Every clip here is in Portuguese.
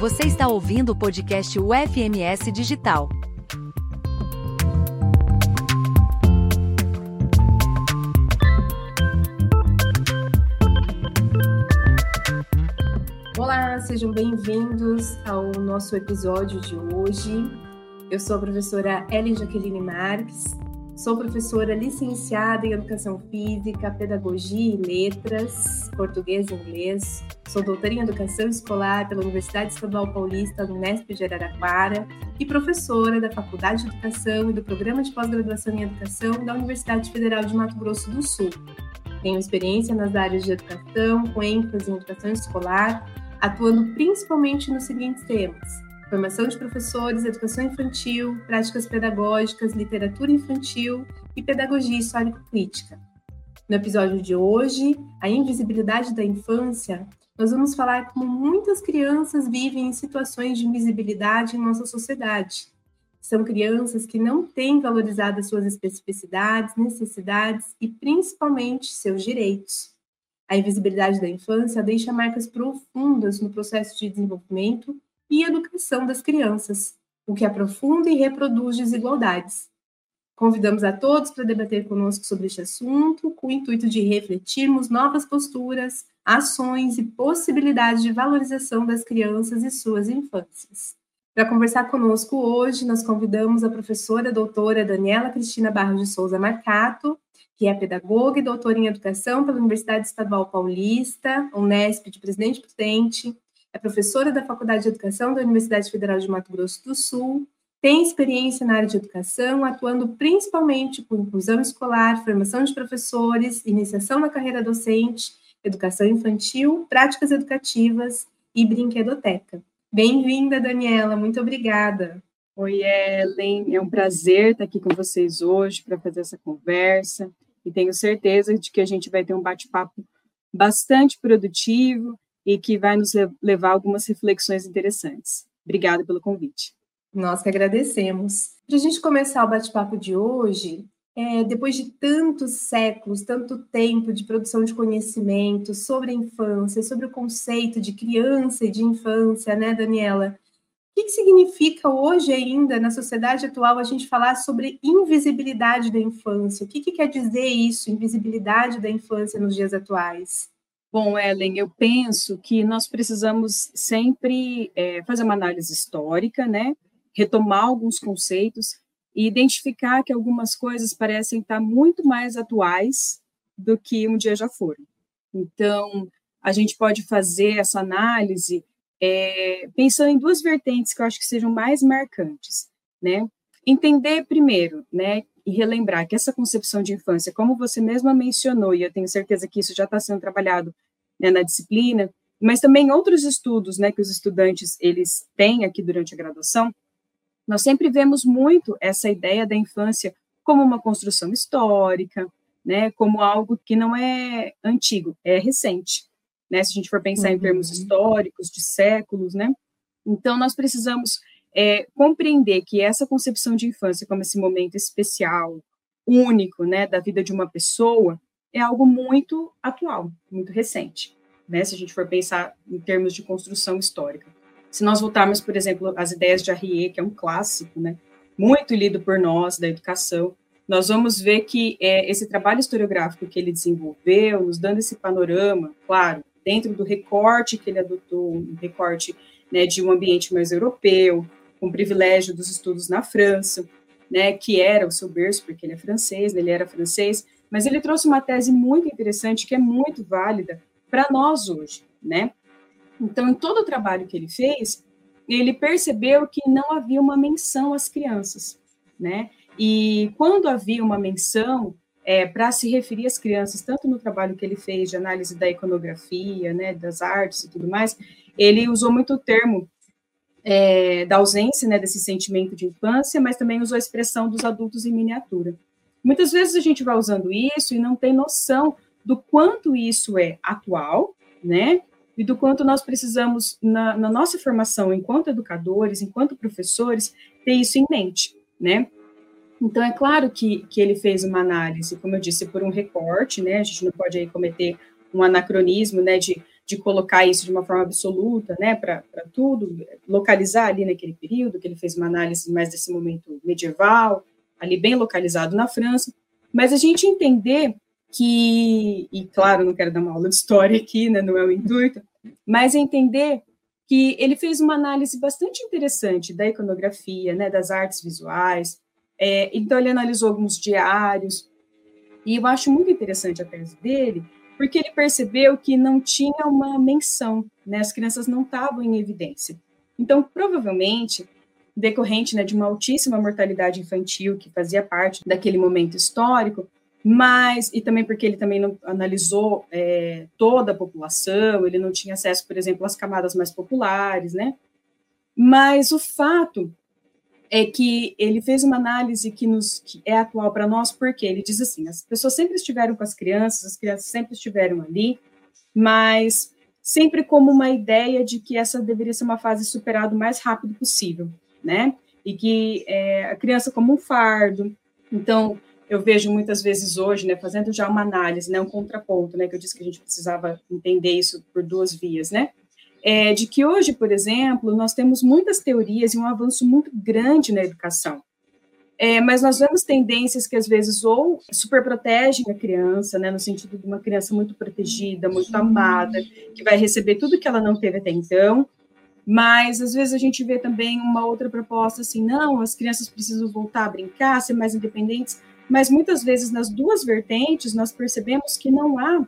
Você está ouvindo o podcast UFMS Digital. Olá, sejam bem-vindos ao nosso episódio de hoje. Eu sou a professora Ellen Jaqueline Marques, Sou professora licenciada em Educação Física, Pedagogia e Letras, Português e Inglês. Sou doutora em Educação Escolar pela Universidade Estadual Paulista, Unesp de Araraquara, e professora da Faculdade de Educação e do Programa de Pós-Graduação em Educação da Universidade Federal de Mato Grosso do Sul. Tenho experiência nas áreas de educação, com ênfase em educação escolar, atuando principalmente nos seguintes temas formação de professores, educação infantil, práticas pedagógicas, literatura infantil e pedagogia histórico-crítica. No episódio de hoje, a invisibilidade da infância, nós vamos falar como muitas crianças vivem em situações de invisibilidade em nossa sociedade. São crianças que não têm valorizado as suas especificidades, necessidades e principalmente seus direitos. A invisibilidade da infância deixa marcas profundas no processo de desenvolvimento e educação das crianças, o que aprofunda e reproduz desigualdades. Convidamos a todos para debater conosco sobre este assunto, com o intuito de refletirmos novas posturas, ações e possibilidades de valorização das crianças e suas infâncias. Para conversar conosco hoje, nós convidamos a professora doutora Daniela Cristina Barros de Souza Marcato, que é pedagoga e doutora em educação pela Universidade Estadual Paulista, Unesp de Presidente Prudente, é professora da Faculdade de Educação da Universidade Federal de Mato Grosso do Sul, tem experiência na área de educação, atuando principalmente com inclusão escolar, formação de professores, iniciação na carreira docente, educação infantil, práticas educativas e brinquedoteca. Bem-vinda, Daniela, muito obrigada. Oi, Ellen, é um prazer estar aqui com vocês hoje para fazer essa conversa e tenho certeza de que a gente vai ter um bate-papo bastante produtivo e que vai nos levar a algumas reflexões interessantes. Obrigada pelo convite. Nós que agradecemos. Para a gente começar o bate-papo de hoje, é, depois de tantos séculos, tanto tempo de produção de conhecimento sobre a infância, sobre o conceito de criança e de infância, né, Daniela? O que, que significa hoje ainda, na sociedade atual, a gente falar sobre invisibilidade da infância? O que, que quer dizer isso, invisibilidade da infância nos dias atuais? Bom, Ellen, eu penso que nós precisamos sempre é, fazer uma análise histórica, né? Retomar alguns conceitos e identificar que algumas coisas parecem estar muito mais atuais do que um dia já foram. Então, a gente pode fazer essa análise é, pensando em duas vertentes que eu acho que sejam mais marcantes, né? Entender primeiro, né, e relembrar que essa concepção de infância, como você mesma mencionou, e eu tenho certeza que isso já está sendo trabalhado né, na disciplina, mas também outros estudos né, que os estudantes eles têm aqui durante a graduação, nós sempre vemos muito essa ideia da infância como uma construção histórica, né, como algo que não é antigo, é recente, né, se a gente for pensar uhum. em termos históricos, de séculos, né, então nós precisamos é, compreender que essa concepção de infância como esse momento especial, único, né, da vida de uma pessoa, é algo muito atual, muito recente, né, se a gente for pensar em termos de construção histórica. Se nós voltarmos, por exemplo, às ideias de Arrier, que é um clássico, né, muito lido por nós, da educação, nós vamos ver que é, esse trabalho historiográfico que ele desenvolveu, nos dando esse panorama, claro, dentro do recorte que ele adotou, um recorte né, de um ambiente mais europeu, com privilégio dos estudos na França, né, que era o seu berço, porque ele é francês, ele era francês, mas ele trouxe uma tese muito interessante, que é muito válida para nós hoje, né? Então, em todo o trabalho que ele fez, ele percebeu que não havia uma menção às crianças, né? E quando havia uma menção é, para se referir às crianças, tanto no trabalho que ele fez de análise da iconografia, né, das artes e tudo mais, ele usou muito o termo é, da ausência né, desse sentimento de infância, mas também usou a expressão dos adultos em miniatura. Muitas vezes a gente vai usando isso e não tem noção do quanto isso é atual, né? E do quanto nós precisamos, na, na nossa formação enquanto educadores, enquanto professores, ter isso em mente, né? Então, é claro que, que ele fez uma análise, como eu disse, por um recorte, né? A gente não pode aí cometer um anacronismo, né? De de colocar isso de uma forma absoluta, né, para tudo, localizar ali naquele período, que ele fez uma análise mais desse momento medieval, ali bem localizado na França, mas a gente entender que, e claro, não quero dar uma aula de história aqui, né, não é o intuito, mas entender que ele fez uma análise bastante interessante da iconografia, né, das artes visuais, é, então ele analisou alguns diários, e eu acho muito interessante a tese dele, porque ele percebeu que não tinha uma menção, né? As crianças não estavam em evidência. Então, provavelmente, decorrente né, de uma altíssima mortalidade infantil que fazia parte daquele momento histórico, mas e também porque ele também não analisou é, toda a população, ele não tinha acesso, por exemplo, às camadas mais populares, né? Mas o fato é que ele fez uma análise que, nos, que é atual para nós, porque ele diz assim: as pessoas sempre estiveram com as crianças, as crianças sempre estiveram ali, mas sempre como uma ideia de que essa deveria ser uma fase superada o mais rápido possível, né? E que é, a criança como um fardo. Então, eu vejo muitas vezes hoje, né, fazendo já uma análise, né, um contraponto, né, que eu disse que a gente precisava entender isso por duas vias, né? é, de que hoje, por exemplo, nós temos muitas teorias e um avanço muito grande na educação. É, mas nós vemos tendências que às vezes ou superprotegem a criança, né, no sentido de uma criança muito protegida, muito amada, que vai receber tudo que ela não teve até então, mas às vezes a gente vê também uma outra proposta assim, não, as crianças precisam voltar a brincar, ser mais independentes, mas muitas vezes nas duas vertentes nós percebemos que não há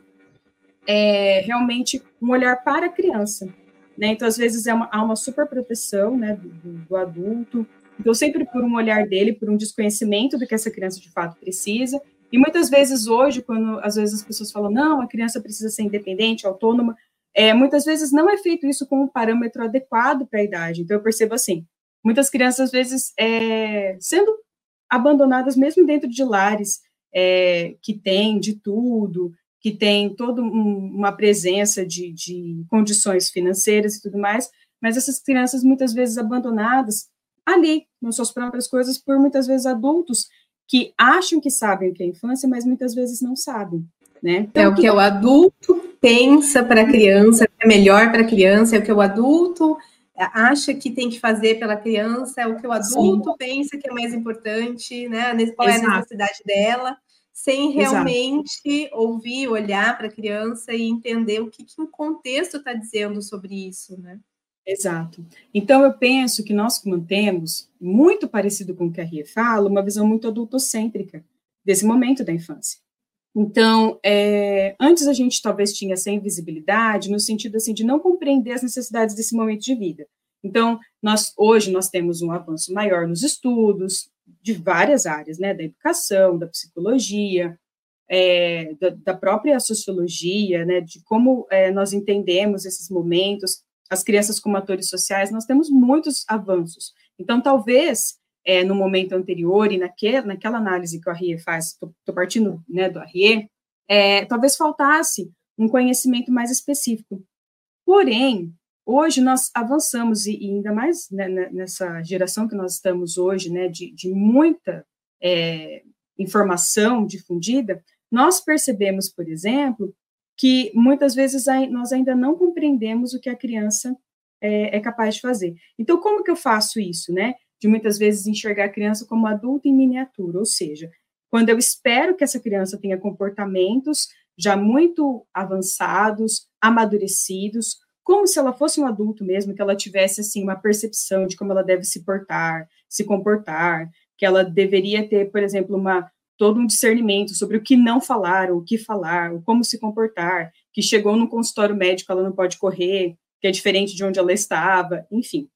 é, realmente um olhar para a criança. Né? Então, às vezes, é uma, há uma super proteção né, do, do, adulto, então, sempre por um olhar dele, por um desconhecimento do que essa criança de fato precisa. E muitas vezes hoje, quando às vezes as pessoas falam, não, a criança precisa ser independente, autônoma, é, muitas vezes não é feito isso com um parâmetro adequado para a idade. Então, eu percebo assim, muitas crianças, às vezes, é, sendo abandonadas mesmo dentro de lares é, que têm de tudo, que tem toda um, uma presença de, de condições financeiras e tudo mais, mas essas crianças muitas vezes abandonadas ali, nas suas próprias coisas, por muitas vezes adultos que acham que sabem o que é infância, mas muitas vezes não sabem. Né? Então, é o que o adulto pensa para a criança, é melhor para a criança, é o que o adulto acha que tem que fazer pela criança, é o que o adulto Sim. pensa que é mais importante, né? Qual é a necessidade dela sem realmente Exato. ouvir, olhar para a criança e entender o que, que o contexto está dizendo sobre isso, né? Exato. Então, eu penso que nós mantemos, muito parecido com o que a Ria fala, uma visão muito adultocêntrica desse momento da infância. Então, é, antes a gente talvez tinha essa invisibilidade, no sentido assim de não compreender as necessidades desse momento de vida. Então, nós hoje nós temos um avanço maior nos estudos, de várias áreas, né, da educação, da psicologia, é, da, da, própria sociologia, né, de como é, nós entendemos esses momentos, as crianças como atores sociais, nós temos muitos avanços. Então, talvez, é, no momento anterior e naque, naquela análise que o Arrie faz, estou partindo né, do Arrie, é, talvez faltasse um conhecimento mais específico. Porém, Hoje nós avançamos, e, ainda mais né, né, nessa geração que nós estamos hoje, né, de, de muita é, informação difundida, nós percebemos, por exemplo, que muitas vezes nós ainda não compreendemos o que a criança é, é, capaz de fazer. Então, como que eu faço isso, né? De muitas vezes enxergar a criança como adulto em miniatura, ou seja, quando eu espero que essa criança tenha comportamentos já muito avançados, amadurecidos, como se ela fosse um adulto mesmo, que ela tivesse assim uma percepção de como ela deve se portar, se comportar, que ela deveria ter, por exemplo, uma todo um discernimento sobre o que não falar, o que falar, o como se comportar, que chegou no consultório médico, ela não pode correr, que é diferente de onde ela estava, enfim.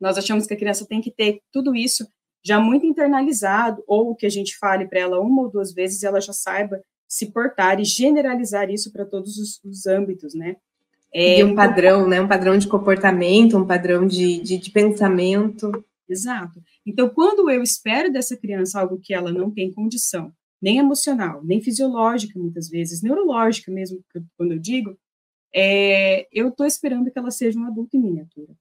Nós achamos que a criança tem que ter tudo isso já muito internalizado, ou que a gente fale para ela uma ou duas vezes e ela já saiba se portar e generalizar isso para todos os, os âmbitos, né? É, e um padrão, né? Um padrão de comportamento, um padrão de, de, de, pensamento. Exato. Então, quando eu espero dessa criança algo que ela não tem condição, nem emocional, nem fisiológica, muitas vezes, neurológica mesmo, quando eu digo, é, eu estou esperando que ela seja um adulto em miniatura.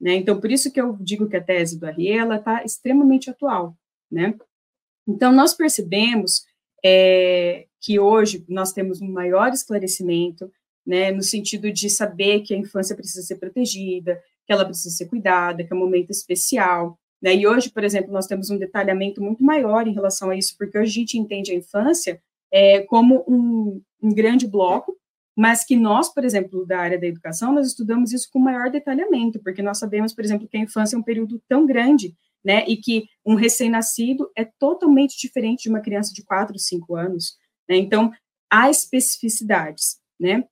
Né? Então, por isso que eu digo que a tese do Arriela está extremamente atual. Né? Então, nós percebemos é, que hoje nós temos um maior esclarecimento, né, no sentido de saber que a infância precisa ser protegida, que ela precisa ser cuidada, que é um momento especial. Né? E hoje, por exemplo, nós temos um detalhamento muito maior em relação a isso, porque hoje a gente entende a infância é, como um, um grande bloco, mas que nós, por exemplo, da área da educação, nós estudamos isso com maior detalhamento, porque nós sabemos, por exemplo, que a infância é um período tão grande, né, e que um recém-nascido é totalmente diferente de uma criança de 4, 5 anos, né, então, há especificidades, né,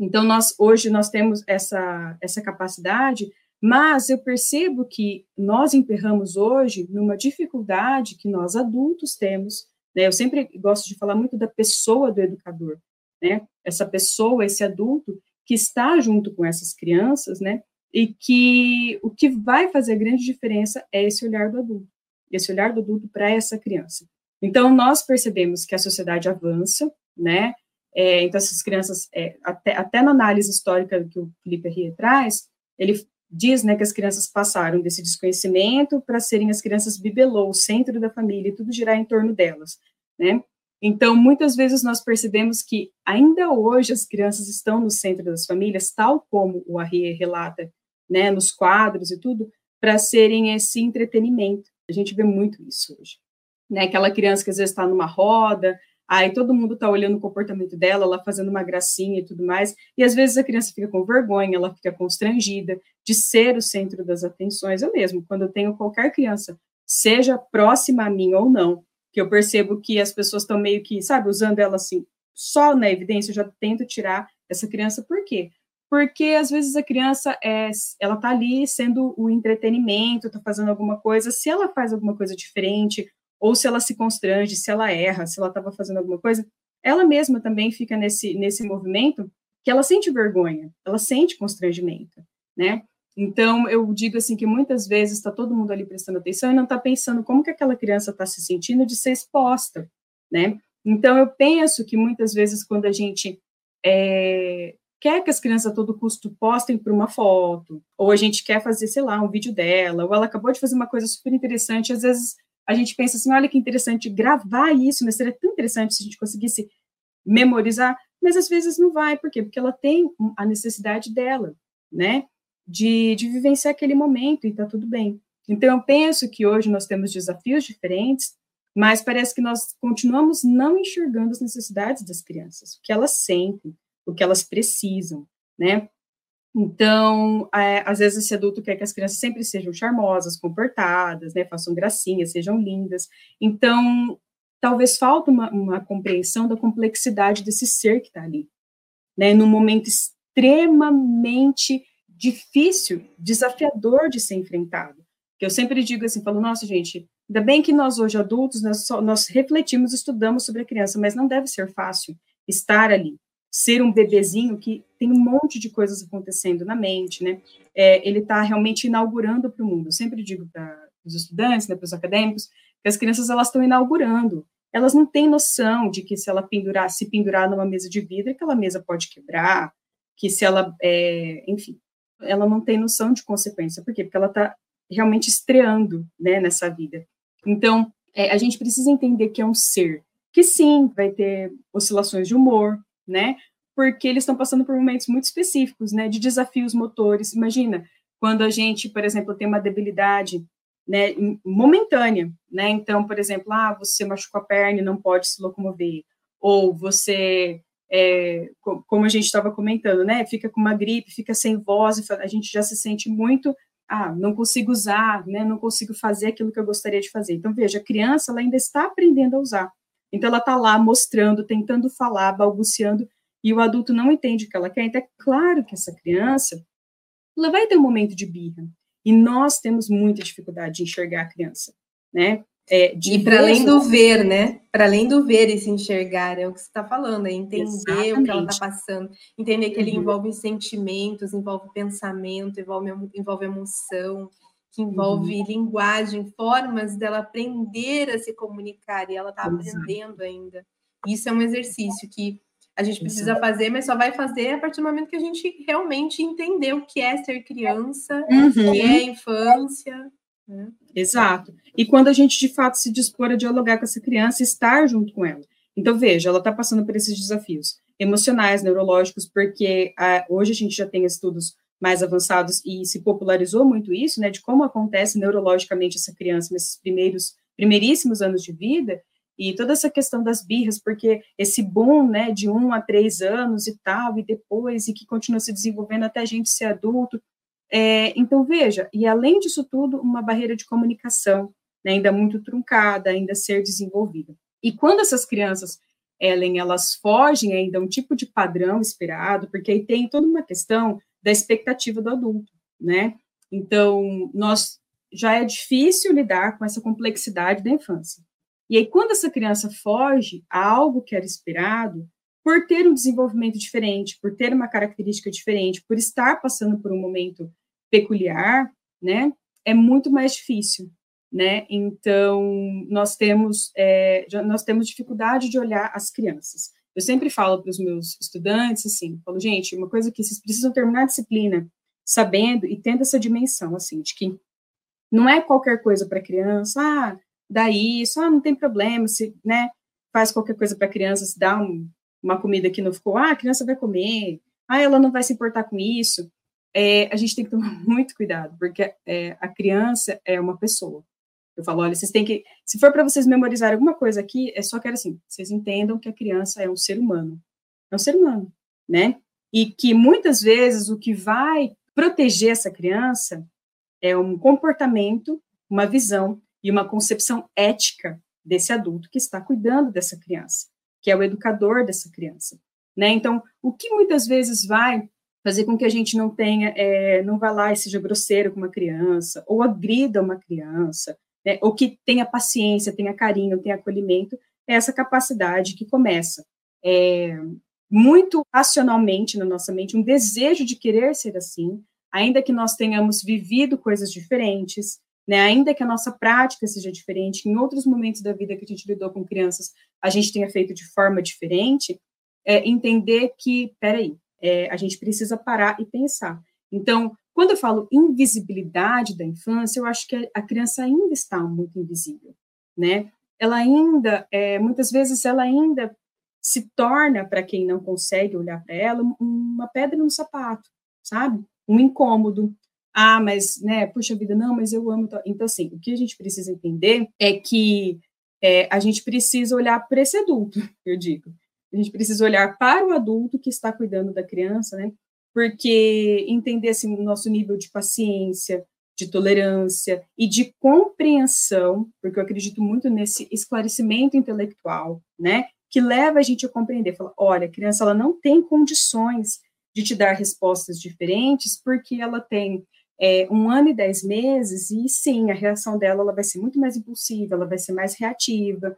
então, nós, hoje, nós temos essa, essa capacidade, mas eu percebo que nós emperramos hoje numa dificuldade que nós adultos temos, né, eu sempre gosto de falar muito da pessoa do educador, né, essa pessoa, esse adulto que está junto com essas crianças, né, e que o que vai fazer grande diferença é esse olhar do adulto, esse olhar do adulto para essa criança. Então, nós percebemos que a sociedade avança, né, é, então, essas crianças, é, até, até na análise histórica que o Felipe Rie traz, ele diz né, que as crianças passaram desse desconhecimento para serem as crianças bibelô, o centro da família, e tudo girar em torno delas, né? Então, muitas vezes nós percebemos que ainda hoje as crianças estão no centro das famílias, tal como o Arrie relata, né, nos quadros e tudo, para serem esse entretenimento. A gente vê muito isso hoje. Né, aquela criança que às vezes está numa roda, aí todo mundo está olhando o comportamento dela, ela fazendo uma gracinha e tudo mais, e às vezes a criança fica com vergonha, ela fica constrangida de ser o centro das atenções. Eu mesmo, quando eu tenho qualquer criança, seja próxima a mim ou não, que eu percebo que as pessoas estão meio que, sabe, usando ela assim, só na evidência, eu já tento tirar essa criança, por quê? Porque às vezes a criança é, ela tá ali sendo o entretenimento, tá fazendo alguma coisa, se ela faz alguma coisa diferente, ou se ela se constrange, se ela erra, se ela estava fazendo alguma coisa, ela mesma também fica nesse, nesse movimento que ela sente vergonha, ela sente constrangimento, né? Então, eu digo assim que muitas vezes está todo mundo ali prestando atenção e não está pensando como que aquela criança está se sentindo de ser exposta, né? Então, eu penso que muitas vezes quando a gente é, quer que as crianças a todo custo postem para uma foto, ou a gente quer fazer, sei lá, um vídeo dela, ou ela acabou de fazer uma coisa super interessante, às vezes a gente pensa assim, olha que interessante gravar isso, mas seria tão interessante se a gente conseguisse memorizar, mas às vezes não vai, por quê? Porque ela tem a necessidade dela, né? De, de vivenciar aquele momento e está tudo bem. Então, eu penso que hoje nós temos desafios diferentes, mas parece que nós continuamos não enxergando as necessidades das crianças, o que elas sentem, o que elas precisam, né? Então, é, às vezes esse adulto quer que as crianças sempre sejam charmosas, comportadas, né, façam gracinhas, sejam lindas. Então, talvez falta uma, uma compreensão da complexidade desse ser que está ali, né, num momento extremamente difícil, desafiador de ser enfrentado. Que eu sempre digo assim, falo, nossa, gente, ainda bem que nós hoje adultos, nós, só, nós refletimos, estudamos sobre a criança, mas não deve ser fácil estar ali, ser um bebezinho que tem um monte de coisas acontecendo na mente, né? É, ele está realmente inaugurando para o mundo. Eu sempre digo para os estudantes, né, para os acadêmicos, que as crianças elas estão inaugurando. Elas não têm noção de que se ela pendurar, se pendurar numa mesa de vidro, aquela mesa pode quebrar, que se ela, é, enfim, ela não tem noção de consequência. Por quê? Porque ela está realmente estreando né, nessa vida. Então, é, a gente precisa entender que é um ser que sim, vai ter oscilações de humor, né? Porque eles estão passando por momentos muito específicos, né? De desafios motores. Imagina, quando a gente, por exemplo, tem uma debilidade né, momentânea, né? Então, por exemplo, ah, você machucou a perna e não pode se locomover, ou você é, como a gente estava comentando, né? Fica com uma gripe, fica sem voz, a gente já se sente muito, ah, não consigo usar, né? Não consigo fazer aquilo que eu gostaria de fazer. Então, veja, a criança, ela ainda está aprendendo a usar. Então, ela está lá mostrando, tentando falar, balbuciando, e o adulto não entende o que ela quer. Então, é claro que essa criança, ela vai ter um momento de birra. E nós temos muita dificuldade de enxergar a criança, né? É, e para além do ver, né? Para além do ver e se enxergar, é o que você está falando, é entender Exatamente. o que ela está passando, entender que uhum. ele envolve sentimentos, envolve pensamento, envolve, envolve emoção, que envolve uhum. linguagem, formas dela aprender a se comunicar, e ela está aprendendo ainda. Isso é um exercício que a gente precisa Exato. fazer, mas só vai fazer a partir do momento que a gente realmente entender o que é ser criança, uhum. o que é infância. Né? Exato. E quando a gente de fato se dispor a dialogar com essa criança, estar junto com ela. Então, veja, ela está passando por esses desafios. emocionais, neurológicos, porque a, hoje a gente já tem estudos mais avançados e se popularizou muito isso, né, de como acontece neurologicamente essa criança nesses primeiros, primeiríssimos anos de vida, e toda essa questão das birras, porque esse boom, né, de um a três anos e tal, e depois, e que continua se desenvolvendo até a gente ser adulto. É, então, veja, e além disso tudo, uma barreira de comunicação, né, ainda muito truncada, ainda ser desenvolvida. E quando essas crianças, Ellen, elas fogem ainda um tipo de padrão esperado, porque aí tem toda uma questão da expectativa do adulto, né? Então, nós já é difícil lidar com essa complexidade da infância. E aí, quando essa criança foge a algo que era esperado, por ter um desenvolvimento diferente, por ter uma característica diferente, por estar passando por um momento peculiar, né, é muito mais difícil, né? Então, nós temos, é, nós temos dificuldade de olhar as crianças. Eu sempre falo para os meus estudantes, assim, falo, gente, uma coisa que vocês precisam terminar a disciplina sabendo e tendo essa dimensão, assim, de que não é qualquer coisa para criança, ah, dá isso, ah, não tem problema, se, né, faz qualquer coisa para criança, se dá um, uma comida que não ficou, ah, a criança vai comer, ah, ela não vai se importar com isso. É, a gente tem que tomar muito cuidado, porque é, a criança é uma pessoa. Eu falo, olha, vocês têm que, se for para vocês memorizar alguma coisa aqui, é só que assim, vocês entendam que a criança é um ser humano, é um ser humano, né? E que muitas vezes o que vai proteger essa criança é um comportamento, uma visão e uma concepção ética desse adulto que está cuidando dessa criança, que é o educador dessa criança. Né? Então, o que muitas vezes vai fazer com que a gente não tenha, é, não vá lá e seja grosseiro com uma criança, ou agrida uma criança, né? ou que tenha paciência, tenha carinho, tenha acolhimento, é essa capacidade que começa é, muito racionalmente na nossa mente, um desejo de querer ser assim, ainda que nós tenhamos vivido coisas diferentes, né, ainda que a nossa prática seja diferente, em outros momentos da vida que a gente lidou com crianças, a gente tenha feito de forma diferente, é, entender que, peraí, é, a gente precisa parar e pensar. Então, quando eu falo invisibilidade da infância, eu acho que a criança ainda está muito invisível, né? Ela ainda, é, muitas vezes, ela ainda se torna, para quem não consegue olhar para ela, uma pedra no sapato, sabe? Um incômodo, ah, mas, né, puxa vida, não, mas eu amo. Então, assim, o que a gente precisa entender é que é, a gente precisa olhar para esse adulto, eu digo. A gente precisa olhar para o adulto que está cuidando da criança, né? Porque entender assim, o nosso nível de paciência, de tolerância e de compreensão, porque eu acredito muito nesse esclarecimento intelectual, né? Que leva a gente a compreender, fala, olha, a criança ela não tem condições de te dar respostas diferentes, porque ela tem é, um ano e dez meses, e sim, a reação dela ela vai ser muito mais impulsiva, ela vai ser mais reativa,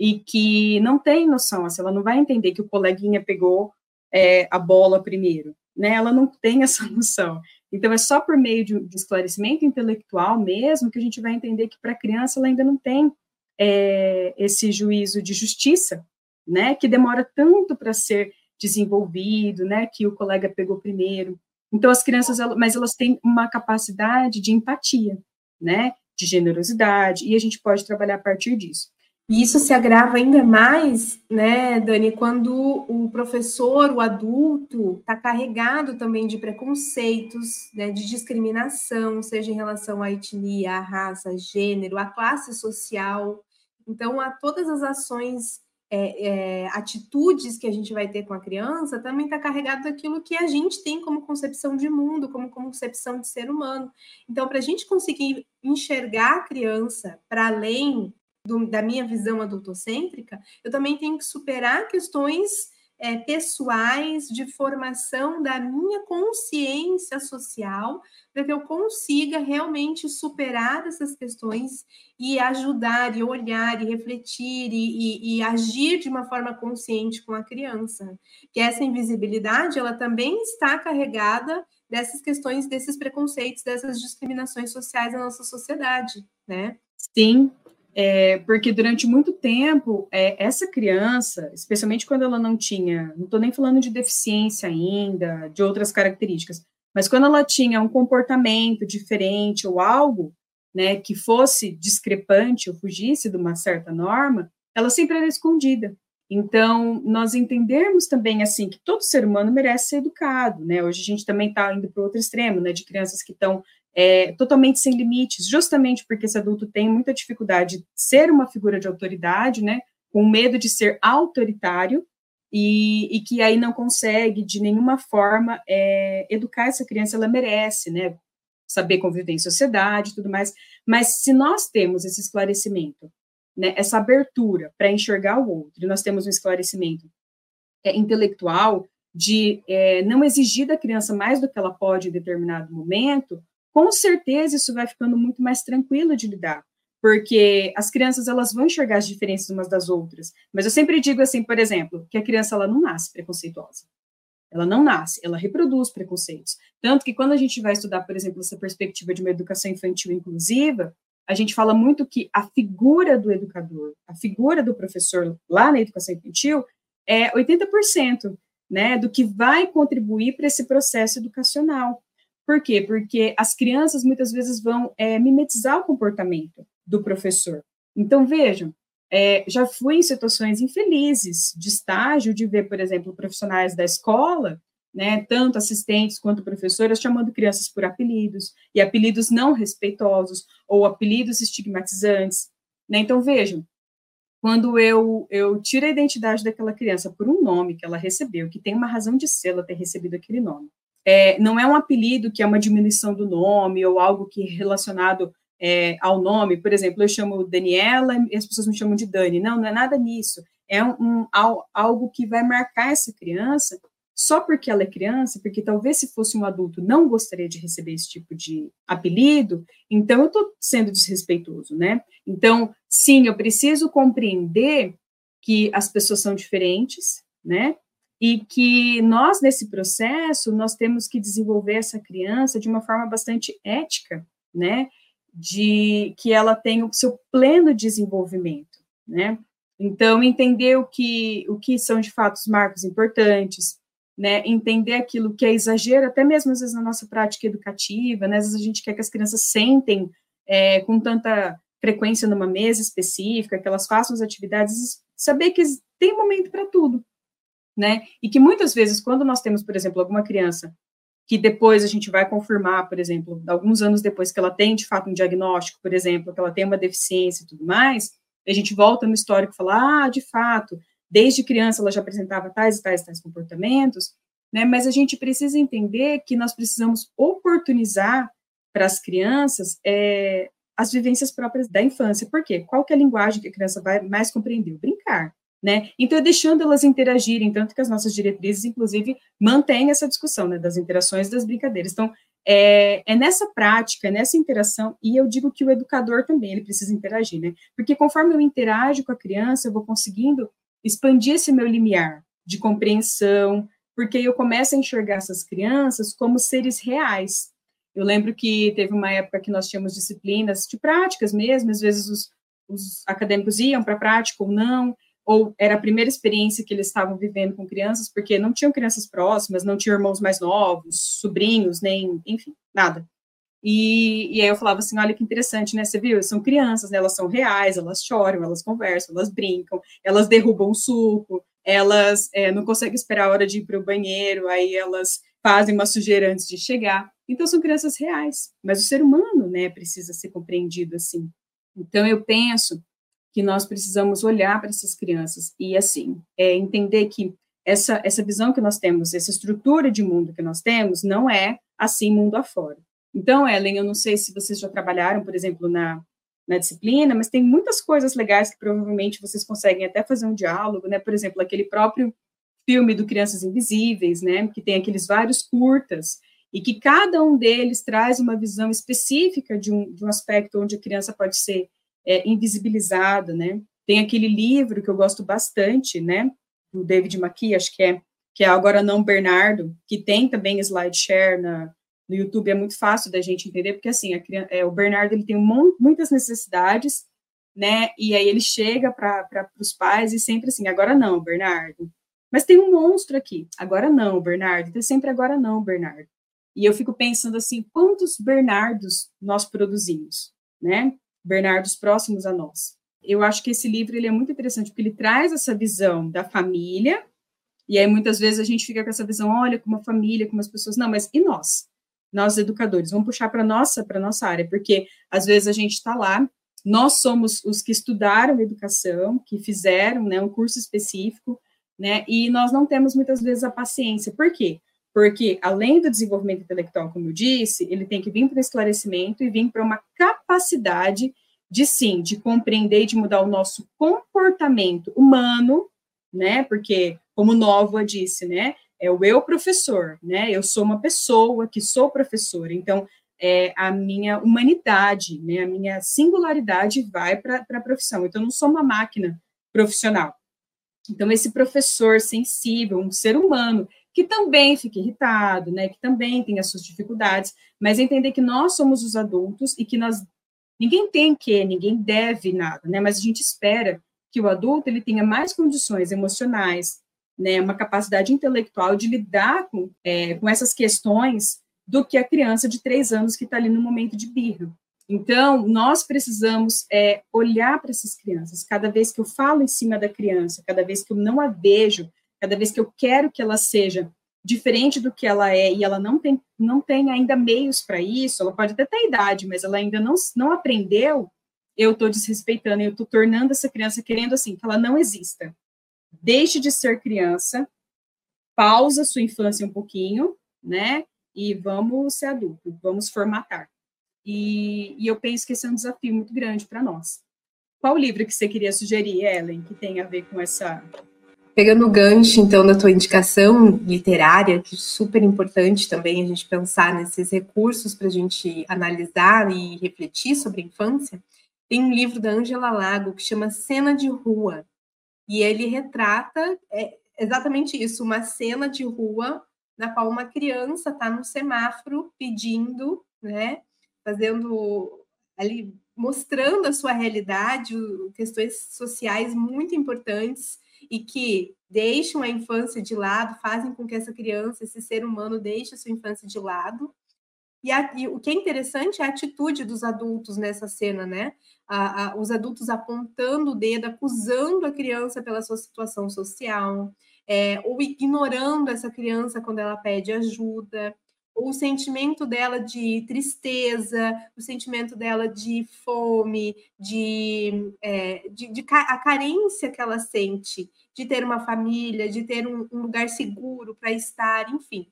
e que não tem noção, assim, ela não vai entender que o coleguinha pegou é, a bola primeiro, né? Ela não tem essa noção. Então, é só por meio de, de esclarecimento intelectual mesmo que a gente vai entender que para a criança ela ainda não tem é, esse juízo de justiça, né? Que demora tanto para ser desenvolvido, né? Que o colega pegou primeiro. Então, as crianças, mas elas têm uma capacidade de empatia, né, de generosidade, e a gente pode trabalhar a partir disso. E isso se agrava ainda mais, né, Dani, quando o professor, o adulto, está carregado também de preconceitos, né, de discriminação, seja em relação à etnia, à raça, gênero, à classe social. Então, há todas as ações é, é, atitudes que a gente vai ter com a criança também está carregado daquilo que a gente tem como concepção de mundo, como concepção de ser humano. Então, para a gente conseguir enxergar a criança para além do, da minha visão adultocêntrica, eu também tenho que superar questões é, pessoais, de formação da minha consciência social, para que eu consiga realmente superar essas questões e ajudar, e olhar, e refletir, e, e, e agir de uma forma consciente com a criança. Que essa invisibilidade, ela também está carregada dessas questões, desses preconceitos, dessas discriminações sociais da nossa sociedade, né? Sim, é, porque durante muito tempo, é, essa criança, especialmente quando ela não tinha, não estou nem falando de deficiência ainda, de outras características, mas quando ela tinha um comportamento diferente ou algo, né, que fosse discrepante ou fugisse de uma certa norma, ela sempre era escondida. Então, nós entendermos também, assim, que todo ser humano merece ser educado, né? Hoje a gente também está indo para outro extremo, né? De crianças que estão é, totalmente sem limites, justamente porque esse adulto tem muita dificuldade de ser uma figura de autoridade, né? Com medo de ser autoritário, e, e, que aí não consegue de nenhuma forma é, educar essa criança, ela merece, né? Saber conviver em sociedade e tudo mais. Mas se nós temos esse esclarecimento, né, essa abertura para enxergar o outro, nós temos um esclarecimento é, intelectual de é, não exigir da criança mais do que ela pode em determinado momento, com certeza isso vai ficando muito mais tranquilo de lidar porque as crianças elas vão enxergar as diferenças umas das outras. Mas eu sempre digo assim, por exemplo, que a criança ela não nasce preconceituosa. Ela não nasce, ela reproduz preconceitos. Tanto que quando a gente vai estudar, por exemplo, essa perspectiva de uma educação infantil inclusiva, a gente fala muito que a figura do educador, a figura do professor lá na educação infantil é 80%, né, do que vai contribuir para esse processo educacional. Por quê? Porque as crianças muitas vezes vão é, mimetizar o comportamento do professor. Então, vejam, é, já fui em situações infelizes de estágio, de ver, por exemplo, profissionais da escola, né, tanto assistentes quanto professoras, chamando crianças por apelidos, e apelidos não respeitosos, ou apelidos estigmatizantes. Né? Então, vejam, quando eu, eu tiro a identidade daquela criança por um nome que ela recebeu, que tem uma razão de ser ela ter recebido aquele nome, é, não é um apelido que é uma diminuição do nome, ou algo que relacionado é, ao nome, por exemplo, eu chamo Daniela e as pessoas me chamam de Dani. Não, não é nada nisso. É um, um, algo que vai marcar essa criança só porque ela é criança, porque talvez se fosse um adulto não gostaria de receber esse tipo de apelido, então eu estou sendo desrespeitoso, né? Então, sim, eu preciso compreender que as pessoas são diferentes, né? E que nós, nesse processo, nós temos que desenvolver essa criança de uma forma bastante ética, né? de que ela tenha o seu pleno desenvolvimento, né? Então, entender o que, o que são de fato os marcos importantes, né? Entender aquilo que é exagero, até mesmo às vezes na nossa prática educativa, né? Às vezes a gente quer que as crianças sentem é, com tanta frequência numa mesa específica, que elas façam as atividades, saber que tem momento para tudo, né? E que muitas vezes, quando nós temos, por exemplo, alguma criança que depois a gente vai confirmar, por exemplo, alguns anos depois que ela tem de fato um diagnóstico, por exemplo, que ela tem uma deficiência e tudo mais, a gente volta no histórico e fala, ah, de fato, desde criança ela já apresentava tais e tais e tais comportamentos, né? Mas a gente precisa entender que nós precisamos oportunizar para as crianças é, as vivências próprias da infância. Por quê? Qual que é a linguagem que a criança vai mais compreender? brincar né? Então, é deixando elas interagirem, tanto que as nossas diretrizes, inclusive, mantêm essa discussão, né, das interações das brincadeiras. Então, é, é, nessa prática, é nessa interação, e eu digo que o educador também, ele precisa interagir, né? Porque conforme eu interajo com a criança, eu vou conseguindo expandir esse meu limiar de compreensão, porque eu começo a enxergar essas crianças como seres reais. Eu lembro que teve uma época que nós tínhamos disciplinas de práticas mesmo, às vezes os, os acadêmicos iam para a prática ou não, ou era a primeira experiência que eles estavam vivendo com crianças, porque não tinham crianças próximas, não tinham irmãos mais novos, sobrinhos, nem, enfim, nada. E, e aí eu falava assim, olha que interessante, né, você viu, são crianças, né, elas são reais, elas choram, elas conversam, elas brincam, elas derrubam suco, elas é, não conseguem esperar a hora de ir para o banheiro, aí elas fazem uma sujeira antes de chegar. Então, são crianças reais, mas o ser humano, né, precisa ser compreendido assim. Então, eu penso que nós precisamos olhar para essas crianças e, assim, é, entender que essa, essa visão que nós temos, essa estrutura de mundo que nós temos, não é assim mundo afora. Então, Ellen, eu não sei se vocês já trabalharam, por exemplo, na, na disciplina, mas tem muitas coisas legais que provavelmente vocês conseguem até fazer um diálogo, né? Por exemplo, aquele próprio filme do Crianças Invisíveis, né? Que tem aqueles vários curtas e que cada um deles traz uma visão específica de um, de um aspecto onde a criança pode ser é, invisibilizado, né? Tem aquele livro que eu gosto bastante, né? Do David McKee, acho que é, que é Agora Não Bernardo, que tem também slideshare na, no YouTube, é muito fácil da gente entender, porque assim, a, é, o Bernardo ele tem muitas necessidades, né? E aí ele chega para os pais e sempre assim, agora não, Bernardo. Mas tem um monstro aqui, agora não, Bernardo. Tem sempre agora não, Bernardo. E eu fico pensando assim, quantos Bernardos nós produzimos, né? Bernardos próximos a nós. Eu acho que esse livro ele é muito interessante porque ele traz essa visão da família, e aí muitas vezes a gente fica com essa visão, olha, como a família, como as pessoas, não, mas e nós? Nós educadores, vamos puxar para nossa, para nossa área, porque às vezes a gente está lá, nós somos os que estudaram educação, que fizeram, né, um curso específico, né, e nós não temos muitas vezes a paciência. Por quê? Porque, além do desenvolvimento intelectual, como eu disse, ele tem que vir para o esclarecimento e vir para uma capacidade de, sim, de compreender e de mudar o nosso comportamento humano, né? Porque, como Nova disse, né? É o eu professor, né? Eu sou uma pessoa que sou professor, então é, a minha humanidade, né? A minha singularidade vai para a profissão. Então, eu não sou uma máquina profissional. Então, esse professor sensível, um ser humano, que também fica irritado, né, que também tem as suas dificuldades, mas entender que nós somos os adultos e que nós ninguém tem que, ninguém deve nada, né, mas a gente espera que o adulto ele tenha mais condições emocionais, né, uma capacidade intelectual de lidar com, é, com essas questões do que a criança de três anos que está ali no momento de birra. Então, nós precisamos é, olhar para essas crianças. Cada vez que eu falo em cima da criança, cada vez que eu não a vejo cada vez que eu quero que ela seja diferente do que ela é e ela não tem, não tem ainda meios para isso, ela pode até ter idade, mas ela ainda não, não aprendeu, eu estou desrespeitando, eu estou tornando essa criança querendo assim, que ela não exista. Deixe de ser criança, pausa sua infância um pouquinho, né? E vamos ser adulto, vamos formatar. E, e eu penso que esse é um desafio muito grande para nós. Qual livro que você queria sugerir, Ellen, que tem a ver com essa Pegando o gancho, então, da tua indicação literária, que é super importante também a gente pensar nesses recursos para a gente analisar e refletir sobre a infância, tem um livro da Angela Lago que chama Cena de Rua. E ele retrata é, exatamente isso, uma cena de rua na qual uma criança está no semáforo pedindo, né, fazendo ali, mostrando a sua realidade, questões sociais muito importantes e que deixam a infância de lado, fazem com que essa criança, esse ser humano, deixe a sua infância de lado. E, a, e o que é interessante é a atitude dos adultos nessa cena, né? A, a, os adultos apontando o dedo, acusando a criança pela sua situação social, é, ou ignorando essa criança quando ela pede ajuda o sentimento dela de tristeza, o sentimento dela de fome, de, é, de, de, a carência que ela sente de ter uma família, de ter um, um lugar seguro para estar, enfim,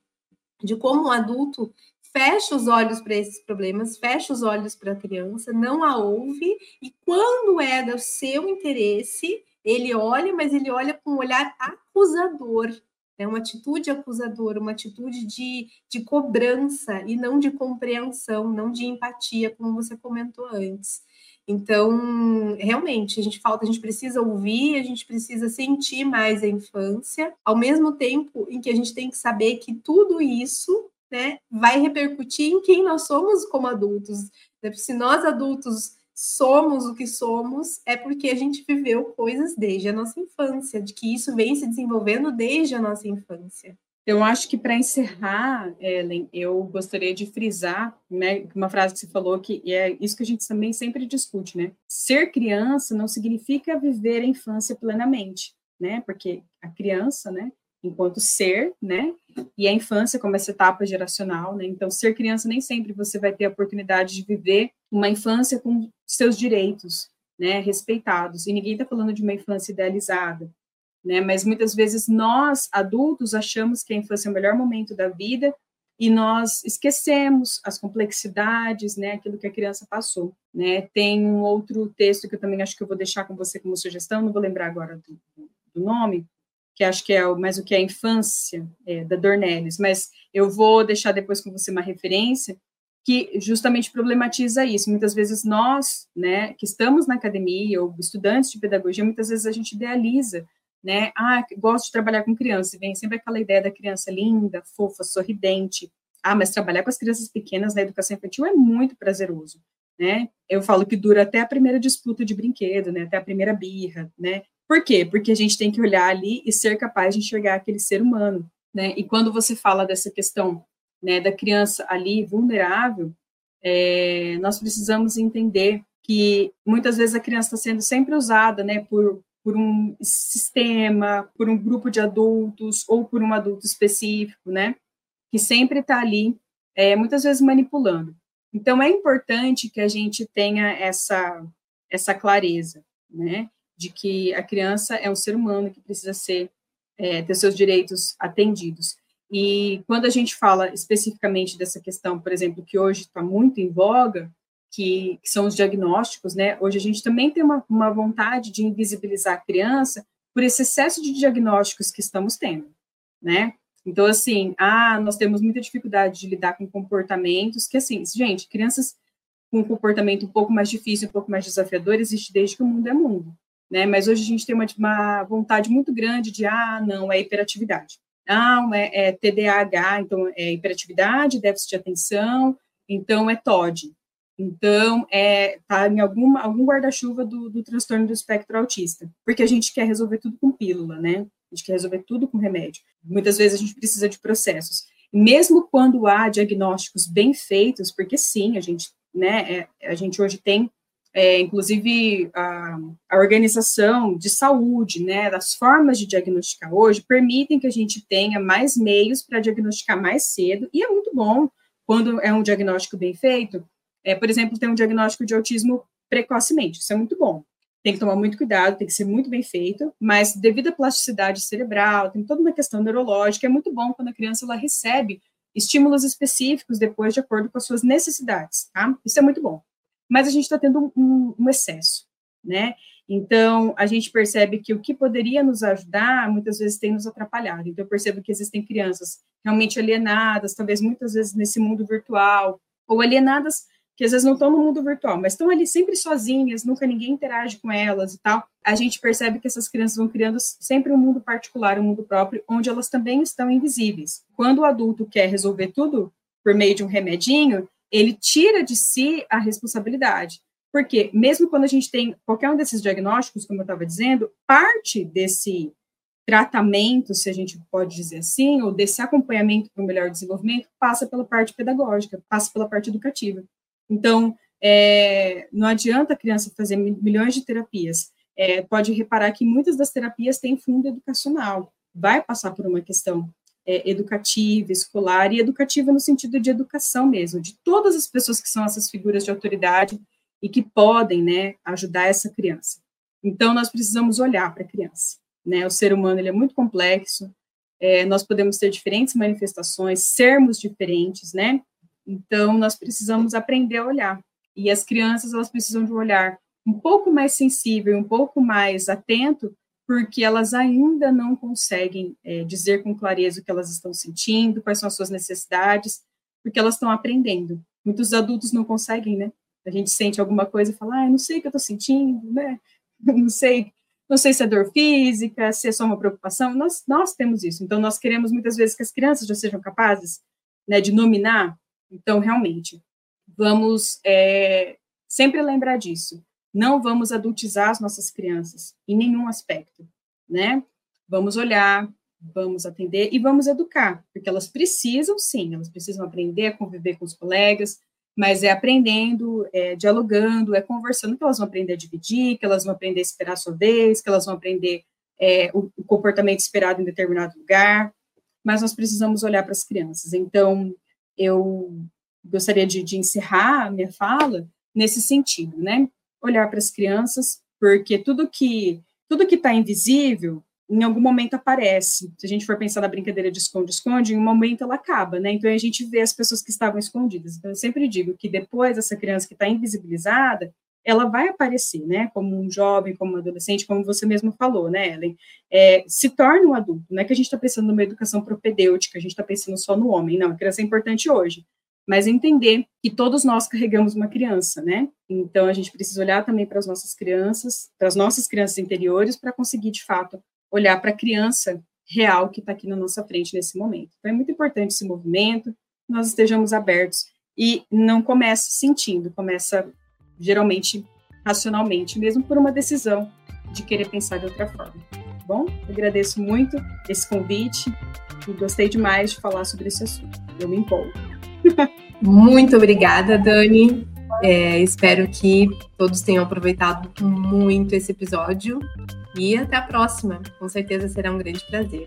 de como um adulto fecha os olhos para esses problemas, fecha os olhos para a criança, não a ouve, e quando é do seu interesse, ele olha, mas ele olha com um olhar acusador, é uma atitude acusadora, uma atitude de, de cobrança e não de compreensão, não de empatia, como você comentou antes. Então, realmente, a gente falta, a gente precisa ouvir, a gente precisa sentir mais a infância, ao mesmo tempo em que a gente tem que saber que tudo isso né, vai repercutir em quem nós somos como adultos. Se nós adultos somos o que somos é porque a gente viveu coisas desde a nossa infância, de que isso vem se desenvolvendo desde a nossa infância. Eu acho que para encerrar, Ellen, eu gostaria de frisar né, uma frase que você falou que é isso que a gente também sempre discute, né? Ser criança não significa viver a infância plenamente, né? Porque a criança, né, enquanto ser, né? E a infância como essa etapa geracional, né? Então, ser criança nem sempre você vai ter a oportunidade de viver uma infância com seus direitos, né, respeitados. E ninguém está falando de uma infância idealizada, né? Mas muitas vezes nós, adultos, achamos que a infância é o melhor momento da vida e nós esquecemos as complexidades, né, aquilo que a criança passou, né? Tem um outro texto que eu também acho que eu vou deixar com você como sugestão, não vou lembrar agora do, do nome, que acho que é o, mais o que é a infância é, da Dornelles, mas eu vou deixar depois com você uma referência que justamente problematiza isso. Muitas vezes nós, né, que estamos na academia ou estudantes de pedagogia, muitas vezes a gente idealiza, né, ah, gosto de trabalhar com criança, e vem sempre aquela ideia da criança linda, fofa, sorridente. Ah, mas trabalhar com as crianças pequenas na educação infantil é muito prazeroso, né? Eu falo que dura até a primeira disputa de brinquedo, né, até a primeira birra, né? Por quê? Porque a gente tem que olhar ali e ser capaz de enxergar aquele ser humano, né? E quando você fala dessa questão, né, da criança ali vulnerável, é, nós precisamos entender que muitas vezes a criança está sendo sempre usada, né, por, por um sistema, por um grupo de adultos ou por um adulto específico, né, que sempre está ali, é, muitas vezes manipulando. Então é importante que a gente tenha essa essa clareza, né, de que a criança é um ser humano que precisa ser é, ter seus direitos atendidos. E quando a gente fala especificamente dessa questão, por exemplo, que hoje está muito em voga, que, que, são os diagnósticos, né? Hoje a gente também tem uma, uma vontade de invisibilizar a criança por esse excesso de diagnósticos que estamos tendo, né? Então, assim, ah, nós temos muita dificuldade de lidar com comportamentos que, assim, gente, crianças com um comportamento um pouco mais difícil, um pouco mais desafiador, existe desde que o mundo é mundo né? Mas hoje a gente tem uma, uma vontade muito grande de, ah, não, é hiperatividade. Não, é, é TDAH, então é hiperatividade, déficit de atenção, então é TOD. Então, é, tá em alguma, algum guarda-chuva do, do transtorno do espectro autista, porque a gente quer resolver tudo com pílula, né? A gente quer resolver tudo com remédio. Muitas vezes a gente precisa de processos. Mesmo quando há diagnósticos bem feitos, porque sim, a gente, né, é, a gente hoje tem é, inclusive a, a, organização de saúde, né, das formas de diagnosticar hoje, permitem que a gente tenha mais meios para diagnosticar mais cedo, e é muito bom quando é um diagnóstico bem feito. É, por exemplo, ter um diagnóstico de autismo precocemente, isso é muito bom. Tem que tomar muito cuidado, tem que ser muito bem feito, mas devido à plasticidade cerebral, tem toda uma questão neurológica, é muito bom quando a criança ela recebe estímulos específicos depois de acordo com as suas necessidades, tá? Isso é muito bom mas a gente está tendo um, um, excesso, né? Então, a gente percebe que o que poderia nos ajudar, muitas vezes tem nos atrapalhado. Então, eu percebo que existem crianças realmente alienadas, talvez muitas vezes nesse mundo virtual, ou alienadas que às vezes não estão no mundo virtual, mas estão ali sempre sozinhas, nunca ninguém interage com elas e tal. A gente percebe que essas crianças vão criando sempre um mundo particular, um mundo próprio, onde elas também estão invisíveis. Quando o adulto quer resolver tudo por meio de um remedinho, ele tira de si a responsabilidade. Porque, mesmo quando a gente tem qualquer um desses diagnósticos, como eu estava dizendo, parte desse tratamento, se a gente pode dizer assim, ou desse acompanhamento para o melhor desenvolvimento, passa pela parte pedagógica, passa pela parte educativa. Então, é, não adianta a criança fazer milhões de terapias. É, pode reparar que muitas das terapias têm fundo educacional, vai passar por uma questão é, educativa, escolar, e educativa no sentido de educação mesmo, de todas as pessoas que são essas figuras de autoridade e que podem, né, ajudar essa criança. Então, nós precisamos olhar para a criança, né, o ser humano, ele é muito complexo, é, nós podemos ter diferentes manifestações, sermos diferentes, né, então, nós precisamos aprender a olhar, e as crianças, elas precisam de um olhar um pouco mais sensível, um pouco mais atento porque elas ainda não conseguem é, dizer com clareza o que elas estão sentindo, quais são as suas necessidades, porque elas estão aprendendo. Muitos adultos não conseguem, né? A gente sente alguma coisa e fala, ah, não sei o que eu estou sentindo, né? Não sei, não sei se é dor física, se é só uma preocupação. Nós, nós temos isso. Então, nós queremos muitas vezes que as crianças já sejam capazes né, de nominar. Então, realmente, vamos é, sempre lembrar disso não vamos adultizar as nossas crianças em nenhum aspecto, né? Vamos olhar, vamos atender e vamos educar, porque elas precisam, sim, elas precisam aprender a conviver com os colegas, mas é aprendendo, é dialogando, é conversando que elas vão aprender a dividir, que elas vão aprender a esperar a sua vez, que elas vão aprender é, o, o comportamento esperado em determinado lugar, mas nós precisamos olhar para as crianças. Então, eu gostaria de, de encerrar a minha fala nesse sentido, né? Olhar para as crianças, porque tudo que tudo que está invisível, em algum momento aparece. Se a gente for pensar na brincadeira de esconde-esconde, em um momento ela acaba, né? Então a gente vê as pessoas que estavam escondidas. Então eu sempre digo que depois essa criança que está invisibilizada, ela vai aparecer, né? Como um jovem, como um adolescente, como você mesmo falou, né, Ellen? É, se torna um adulto. Não é que a gente está pensando numa educação propedêutica, a gente está pensando só no homem. Não, a criança é importante hoje mas entender que todos nós carregamos uma criança, né? Então a gente precisa olhar também para as nossas crianças, para as nossas crianças interiores, para conseguir de fato olhar para a criança real que está aqui na nossa frente nesse momento. Então é muito importante esse movimento, nós estejamos abertos e não começa sentindo, começa geralmente racionalmente, mesmo por uma decisão de querer pensar de outra forma. Tá bom, agradeço muito esse convite e gostei demais de falar sobre esse assunto. Eu me empolgo. Muito obrigada, Dani. É, espero que todos tenham aproveitado muito esse episódio e até a próxima. Com certeza será um grande prazer.